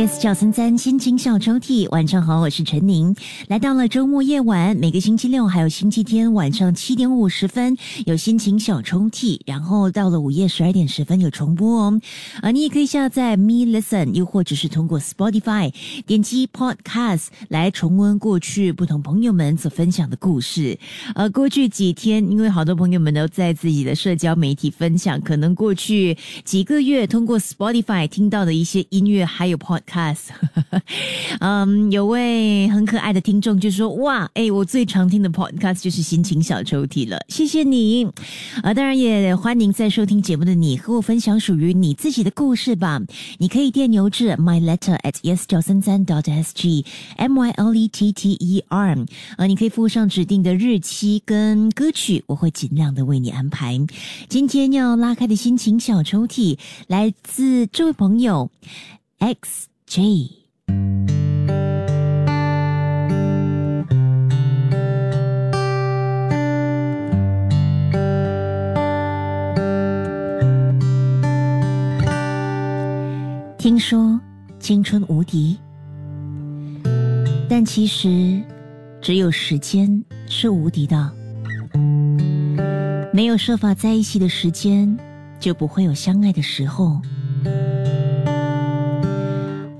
Yes，小森森心情小抽屉，晚上好，我是陈宁。来到了周末夜晚，每个星期六还有星期天晚上七点五十分有心情小抽屉，然后到了午夜十二点十分有重播哦。啊，你也可以下载 Me Listen，又或者是通过 Spotify 点击 Podcast 来重温过去不同朋友们所分享的故事。呃，过去几天，因为好多朋友们都在自己的社交媒体分享，可能过去几个月通过 Spotify 听到的一些音乐，还有 Pod。Cast，嗯，有位很可爱的听众就说：“哇，哎，我最常听的 Podcast 就是心情小抽屉了，谢谢你。”啊，当然也欢迎在收听节目的你和我分享属于你自己的故事吧。你可以电邮至 my letter at yes 九三三 dot s g m y l e t t e r，啊，你可以附上指定的日期跟歌曲，我会尽量的为你安排。今天要拉开的心情小抽屉来自这位朋友 X。J，听说青春无敌，但其实只有时间是无敌的。没有设法在一起的时间，就不会有相爱的时候。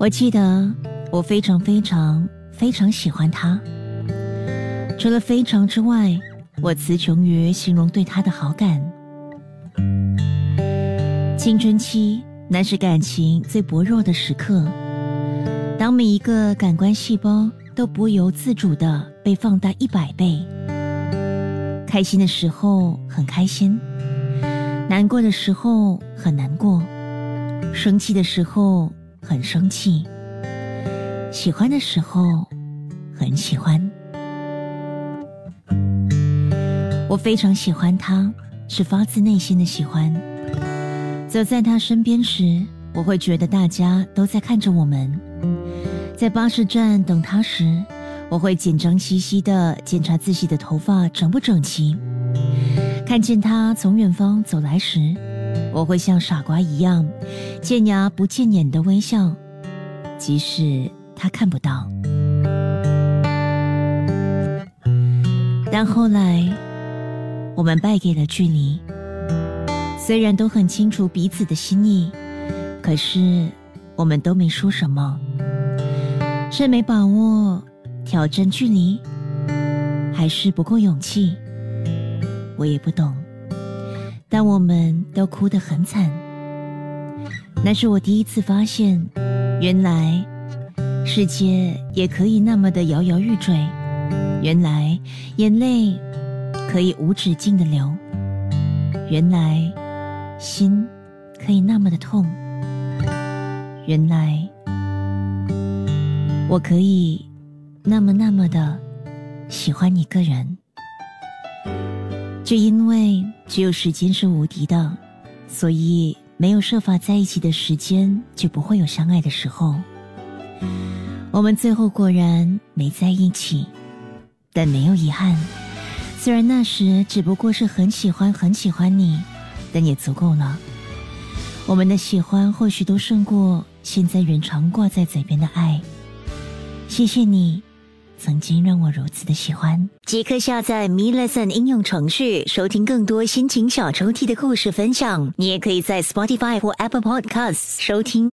我记得我非常非常非常喜欢他，除了非常之外，我词穷于形容对他的好感。青春期乃是感情最薄弱的时刻，当每一个感官细胞都不由自主的被放大一百倍，开心的时候很开心，难过的时候很难过，生气的时候。很生气，喜欢的时候很喜欢。我非常喜欢他，是发自内心的喜欢。走在他身边时，我会觉得大家都在看着我们。在巴士站等他时，我会紧张兮兮的检查自己的头发整不整齐。看见他从远方走来时。我会像傻瓜一样，见牙不见眼的微笑，即使他看不到。但后来，我们败给了距离。虽然都很清楚彼此的心意，可是我们都没说什么。是没把握挑战距离，还是不够勇气？我也不懂。但我们都哭得很惨。那是我第一次发现，原来世界也可以那么的摇摇欲坠，原来眼泪可以无止境的流，原来心可以那么的痛，原来我可以那么那么的喜欢一个人。是因为只有时间是无敌的，所以没有设法在一起的时间，就不会有相爱的时候。我们最后果然没在一起，但没有遗憾。虽然那时只不过是很喜欢很喜欢你，但也足够了。我们的喜欢或许都胜过现在人常挂在嘴边的爱。谢谢你。曾经让我如此的喜欢，即刻下载 Me Lesson 应用程序，收听更多心情小抽屉的故事分享。你也可以在 Spotify 或 Apple Podcasts 收听。